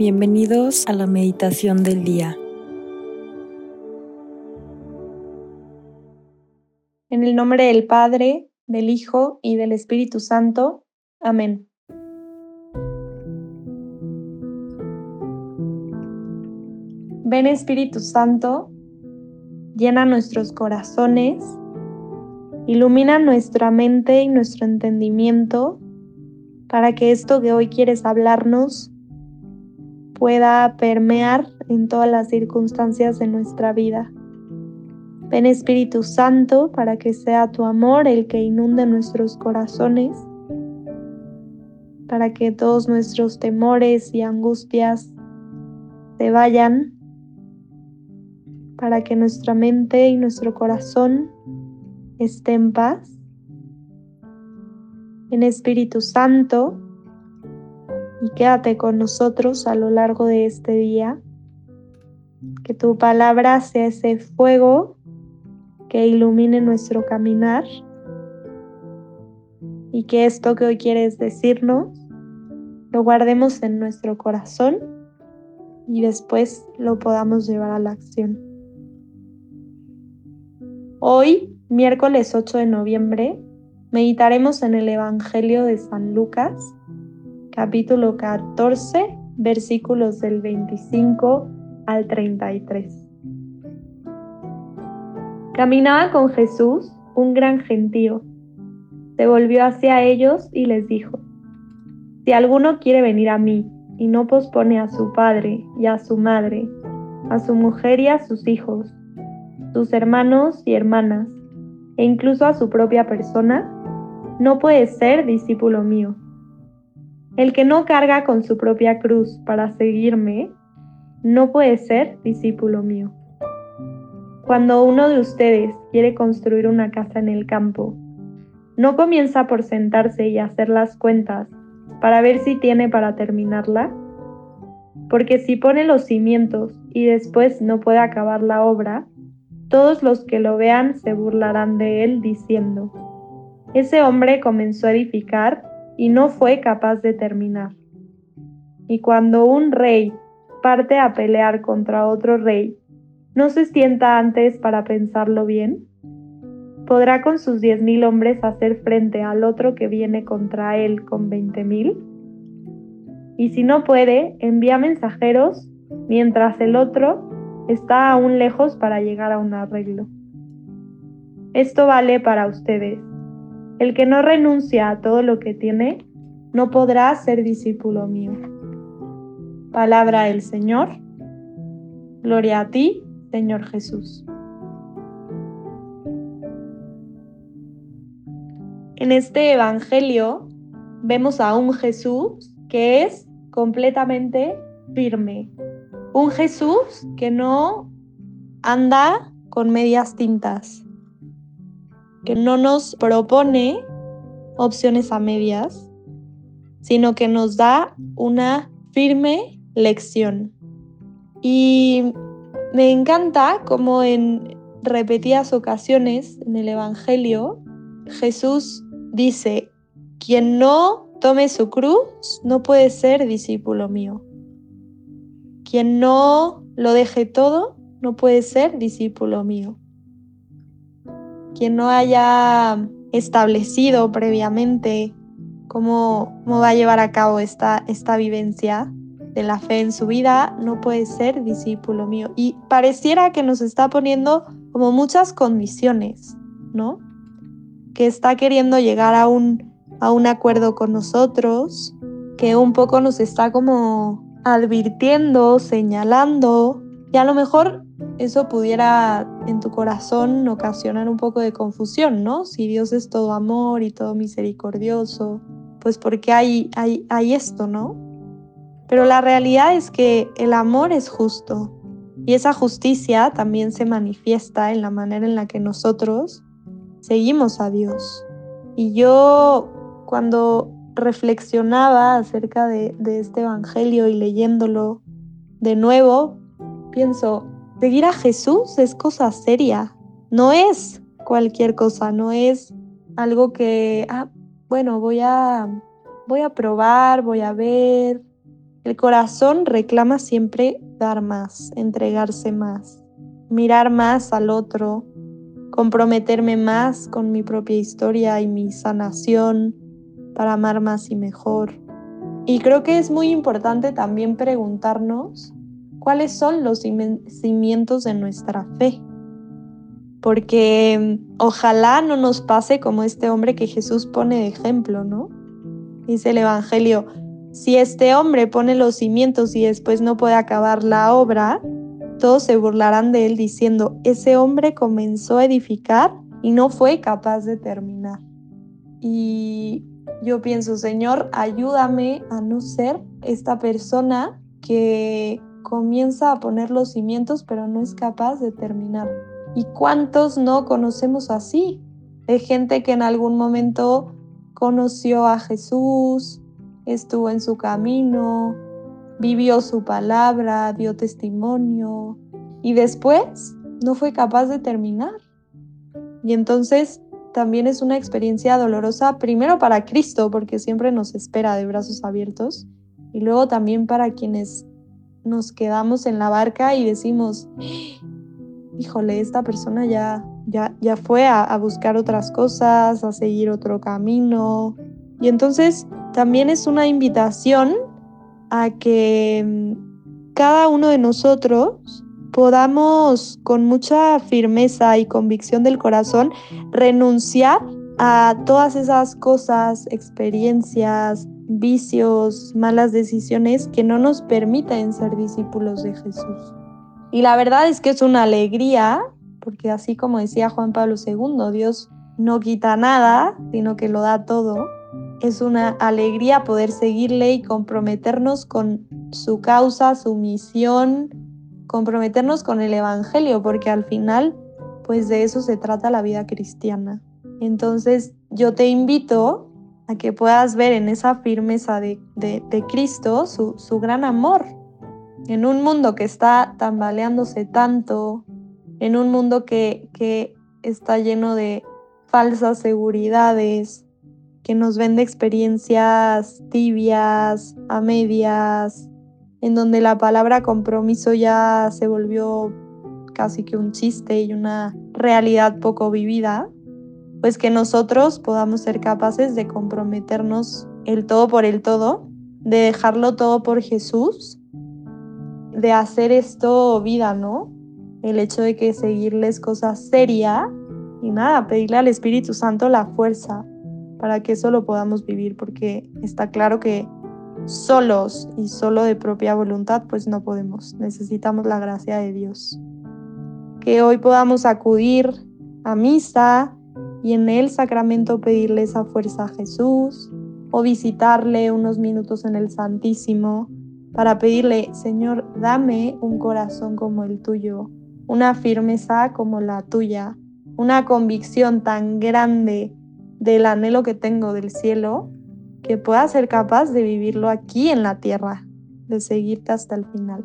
Bienvenidos a la meditación del día. En el nombre del Padre, del Hijo y del Espíritu Santo. Amén. Ven Espíritu Santo, llena nuestros corazones, ilumina nuestra mente y nuestro entendimiento para que esto que hoy quieres hablarnos pueda permear en todas las circunstancias de nuestra vida. Ven Espíritu Santo para que sea tu amor el que inunde nuestros corazones, para que todos nuestros temores y angustias se vayan, para que nuestra mente y nuestro corazón estén en paz. En Espíritu Santo, y quédate con nosotros a lo largo de este día. Que tu palabra sea ese fuego que ilumine nuestro caminar y que esto que hoy quieres decirnos lo guardemos en nuestro corazón y después lo podamos llevar a la acción. Hoy, miércoles 8 de noviembre, meditaremos en el Evangelio de San Lucas capítulo 14, versículos del 25 al 33. Caminaba con Jesús un gran gentío. Se volvió hacia ellos y les dijo, Si alguno quiere venir a mí y no pospone a su padre y a su madre, a su mujer y a sus hijos, sus hermanos y hermanas, e incluso a su propia persona, no puede ser discípulo mío. El que no carga con su propia cruz para seguirme, no puede ser discípulo mío. Cuando uno de ustedes quiere construir una casa en el campo, no comienza por sentarse y hacer las cuentas para ver si tiene para terminarla, porque si pone los cimientos y después no puede acabar la obra, todos los que lo vean se burlarán de él diciendo, ese hombre comenzó a edificar y no fue capaz de terminar. Y cuando un rey parte a pelear contra otro rey, ¿no se sienta antes para pensarlo bien? ¿Podrá con sus diez mil hombres hacer frente al otro que viene contra él con veinte mil? Y si no puede, envía mensajeros mientras el otro está aún lejos para llegar a un arreglo. Esto vale para ustedes el que no renuncia a todo lo que tiene, no podrá ser discípulo mío. Palabra del Señor. Gloria a ti, Señor Jesús. En este Evangelio vemos a un Jesús que es completamente firme. Un Jesús que no anda con medias tintas que no nos propone opciones a medias, sino que nos da una firme lección. Y me encanta como en repetidas ocasiones en el Evangelio Jesús dice, quien no tome su cruz no puede ser discípulo mío. Quien no lo deje todo no puede ser discípulo mío quien no haya establecido previamente cómo, cómo va a llevar a cabo esta, esta vivencia de la fe en su vida, no puede ser discípulo mío. Y pareciera que nos está poniendo como muchas condiciones, ¿no? Que está queriendo llegar a un, a un acuerdo con nosotros, que un poco nos está como advirtiendo, señalando, y a lo mejor eso pudiera en tu corazón ocasionar un poco de confusión, ¿no? Si Dios es todo amor y todo misericordioso, pues porque hay, hay, hay esto, ¿no? Pero la realidad es que el amor es justo y esa justicia también se manifiesta en la manera en la que nosotros seguimos a Dios. Y yo cuando reflexionaba acerca de, de este Evangelio y leyéndolo de nuevo, pienso, Seguir a Jesús es cosa seria, no es cualquier cosa, no es algo que, ah, bueno, voy a, voy a probar, voy a ver, El corazón reclama siempre dar más, entregarse más, mirar más al otro, comprometerme más con mi propia historia y mi sanación para amar más y mejor. Y creo que es muy importante también preguntarnos cuáles son los cimientos de nuestra fe. Porque ojalá no nos pase como este hombre que Jesús pone de ejemplo, ¿no? Dice el Evangelio, si este hombre pone los cimientos y después no puede acabar la obra, todos se burlarán de él diciendo, ese hombre comenzó a edificar y no fue capaz de terminar. Y yo pienso, Señor, ayúdame a no ser esta persona que comienza a poner los cimientos pero no es capaz de terminar. ¿Y cuántos no conocemos así? De gente que en algún momento conoció a Jesús, estuvo en su camino, vivió su palabra, dio testimonio y después no fue capaz de terminar. Y entonces también es una experiencia dolorosa, primero para Cristo, porque siempre nos espera de brazos abiertos, y luego también para quienes nos quedamos en la barca y decimos, híjole, esta persona ya, ya, ya fue a, a buscar otras cosas, a seguir otro camino. Y entonces también es una invitación a que mm, cada uno de nosotros podamos con mucha firmeza y convicción del corazón renunciar a todas esas cosas, experiencias, vicios, malas decisiones que no nos permiten ser discípulos de Jesús. Y la verdad es que es una alegría, porque así como decía Juan Pablo II, Dios no quita nada, sino que lo da todo es una alegría poder seguirle y comprometernos con su causa, su misión, comprometernos con el Evangelio, porque al final, pues de eso se trata la vida cristiana. Entonces, yo te invito a que puedas ver en esa firmeza de, Cristo su, su gran amor. En un mundo que está tambaleándose tanto, en un mundo que, que está lleno de falsas seguridades, que nos vende experiencias tibias, a medias, en donde la palabra compromiso ya se volvió casi que un chiste y una realidad poco vivida, pues que nosotros podamos ser capaces de comprometernos el todo por el todo, de dejarlo todo por Jesús, de hacer esto vida, ¿no? El hecho de que seguirles cosas serias y nada, pedirle al Espíritu Santo la fuerza para que eso lo podamos vivir, porque está claro que solos y solo de propia voluntad, pues no podemos. Necesitamos la gracia de Dios. Que hoy podamos acudir a misa y en el sacramento pedirle esa fuerza a Jesús o visitarle unos minutos en el Santísimo para pedirle, Señor, dame un corazón como el tuyo, una firmeza como la tuya, una convicción tan grande del anhelo que tengo del cielo, que pueda ser capaz de vivirlo aquí en la tierra, de seguirte hasta el final.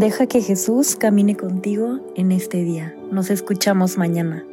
Deja que Jesús camine contigo en este día. Nos escuchamos mañana.